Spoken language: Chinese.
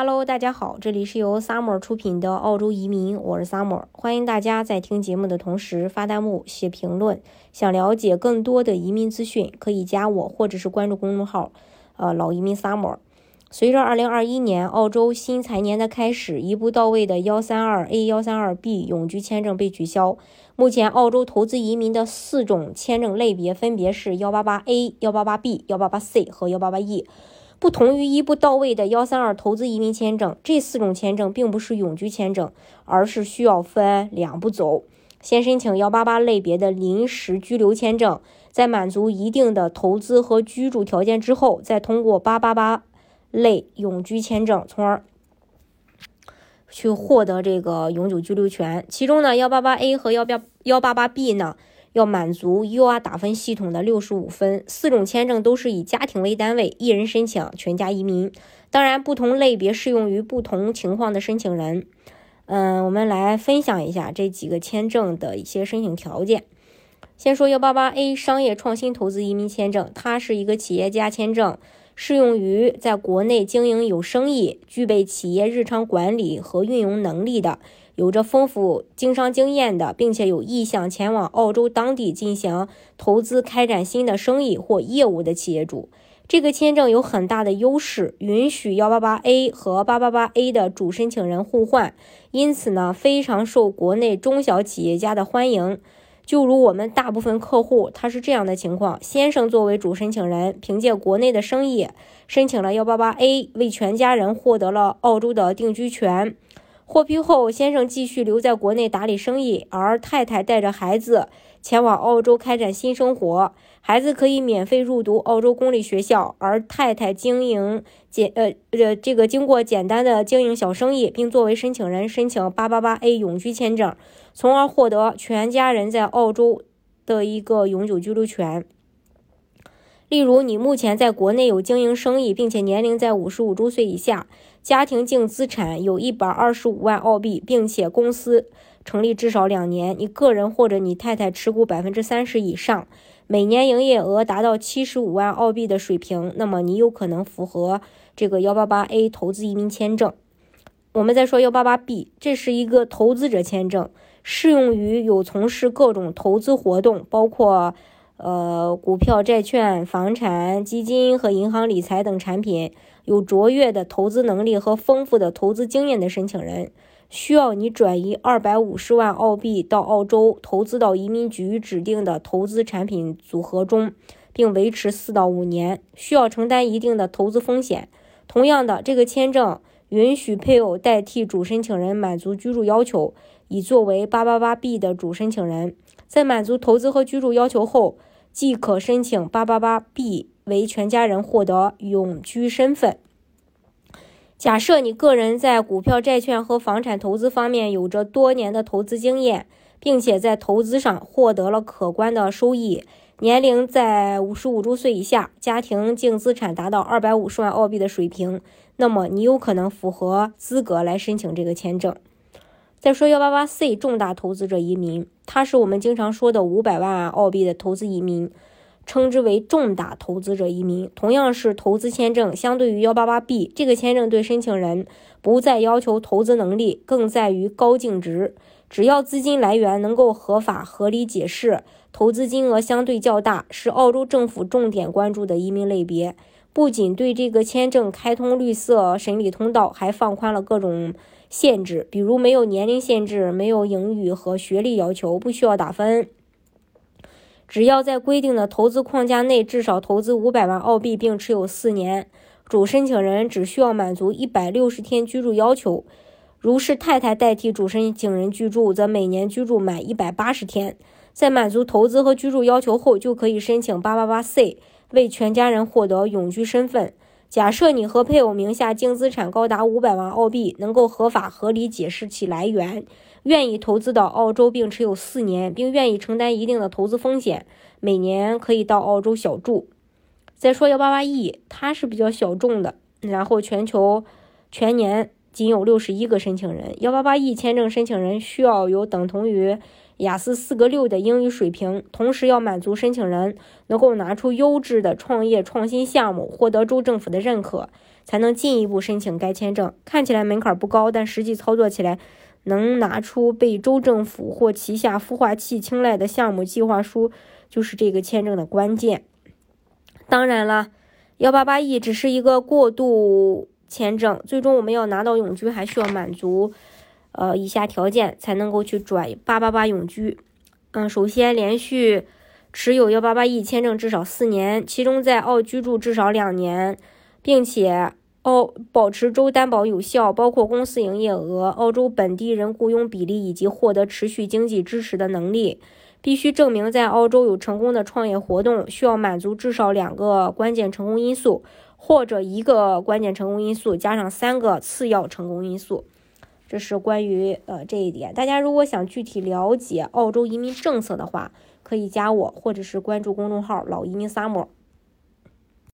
Hello，大家好，这里是由 Summer 出品的澳洲移民，我是 Summer，欢迎大家在听节目的同时发弹幕、写评论。想了解更多的移民资讯，可以加我或者是关注公众号，呃，老移民 Summer。随着2021年澳洲新财年的开始，一步到位的 132A、132B 永居签证被取消。目前，澳洲投资移民的四种签证类别分别是 188A、188B、188C 和 188E。不同于一步到位的幺三二投资移民签证，这四种签证并不是永居签证，而是需要分两步走：先申请幺八八类别的临时居留签证，在满足一定的投资和居住条件之后，再通过八八八类永居签证，从而去获得这个永久居留权。其中呢，幺八八 A 和幺八幺八八 B 呢。要满足 UR 打分系统的六十五分，四种签证都是以家庭为单位，一人申请，全家移民。当然，不同类别适用于不同情况的申请人。嗯，我们来分享一下这几个签证的一些申请条件。先说幺八八 A 商业创新投资移民签证，它是一个企业家签证，适用于在国内经营有生意、具备企业日常管理和运营能力的。有着丰富经商经验的，并且有意向前往澳洲当地进行投资、开展新的生意或业务的企业主，这个签证有很大的优势，允许幺八八 A 和八八八 A 的主申请人互换，因此呢，非常受国内中小企业家的欢迎。就如我们大部分客户，他是这样的情况：先生作为主申请人，凭借国内的生意申请了幺八八 A，为全家人获得了澳洲的定居权。获批后，先生继续留在国内打理生意，而太太带着孩子前往澳洲开展新生活。孩子可以免费入读澳洲公立学校，而太太经营简呃呃这个经过简单的经营小生意，并作为申请人申请八八八 A 永居签证，从而获得全家人在澳洲的一个永久居留权。例如，你目前在国内有经营生意，并且年龄在五十五周岁以下。家庭净资产有一百二十五万澳币，并且公司成立至少两年，你个人或者你太太持股百分之三十以上，每年营业额达到七十五万澳币的水平，那么你有可能符合这个幺八八 A 投资移民签证。我们再说幺八八 B，这是一个投资者签证，适用于有从事各种投资活动，包括呃股票、债券、房产、基金和银行理财等产品。有卓越的投资能力和丰富的投资经验的申请人，需要你转移二百五十万澳币到澳洲，投资到移民局指定的投资产品组合中，并维持四到五年，需要承担一定的投资风险。同样的，这个签证允许配偶代替主申请人满足居住要求，以作为八八八 B 的主申请人，在满足投资和居住要求后，即可申请八八八 B。为全家人获得永居身份。假设你个人在股票、债券和房产投资方面有着多年的投资经验，并且在投资上获得了可观的收益，年龄在五十五周岁以下，家庭净资产达到二百五十万澳币的水平，那么你有可能符合资格来申请这个签证。再说幺八八 C 重大投资者移民，它是我们经常说的五百万澳币的投资移民。称之为重大投资者移民，同样是投资签证。相对于幺八八 B 这个签证，对申请人不再要求投资能力，更在于高净值。只要资金来源能够合法合理解释，投资金额相对较大，是澳洲政府重点关注的移民类别。不仅对这个签证开通绿色审理通道，还放宽了各种限制，比如没有年龄限制，没有英语和学历要求，不需要打分。只要在规定的投资框架内至少投资五百万澳币，并持有四年，主申请人只需要满足一百六十天居住要求。如是太太代替主申请人居住，则每年居住满一百八十天。在满足投资和居住要求后，就可以申请八八八 C，为全家人获得永居身份。假设你和配偶名下净资产高达五百万澳币，能够合法合理解释其来源。愿意投资到澳洲并持有四年，并愿意承担一定的投资风险，每年可以到澳洲小住。再说幺八八 E，它是比较小众的，然后全球全年仅有六十一个申请人。幺八八 E 签证申请人需要有等同于雅思四个六的英语水平，同时要满足申请人能够拿出优质的创业创新项目，获得州政府的认可。才能进一步申请该签证。看起来门槛不高，但实际操作起来，能拿出被州政府或旗下孵化器青睐的项目计划书，就是这个签证的关键。当然了，幺八八 E 只是一个过渡签证，最终我们要拿到永居，还需要满足呃以下条件才能够去转八八八永居。嗯，首先连续持有幺八八 E 签证至少四年，其中在澳居住至少两年，并且澳保持州担保有效，包括公司营业额、澳洲本地人雇佣比例以及获得持续经济支持的能力。必须证明在澳洲有成功的创业活动，需要满足至少两个关键成功因素，或者一个关键成功因素加上三个次要成功因素。这是关于呃这一点。大家如果想具体了解澳洲移民政策的话，可以加我或者是关注公众号“老移民 summer”。